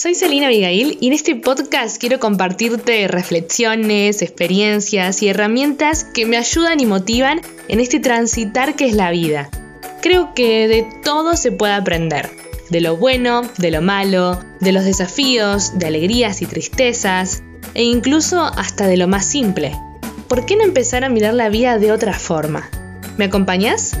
soy Celina Abigail y en este podcast quiero compartirte reflexiones, experiencias y herramientas que me ayudan y motivan en este transitar que es la vida. Creo que de todo se puede aprender, de lo bueno, de lo malo, de los desafíos, de alegrías y tristezas, e incluso hasta de lo más simple. ¿Por qué no empezar a mirar la vida de otra forma? ¿Me acompañas?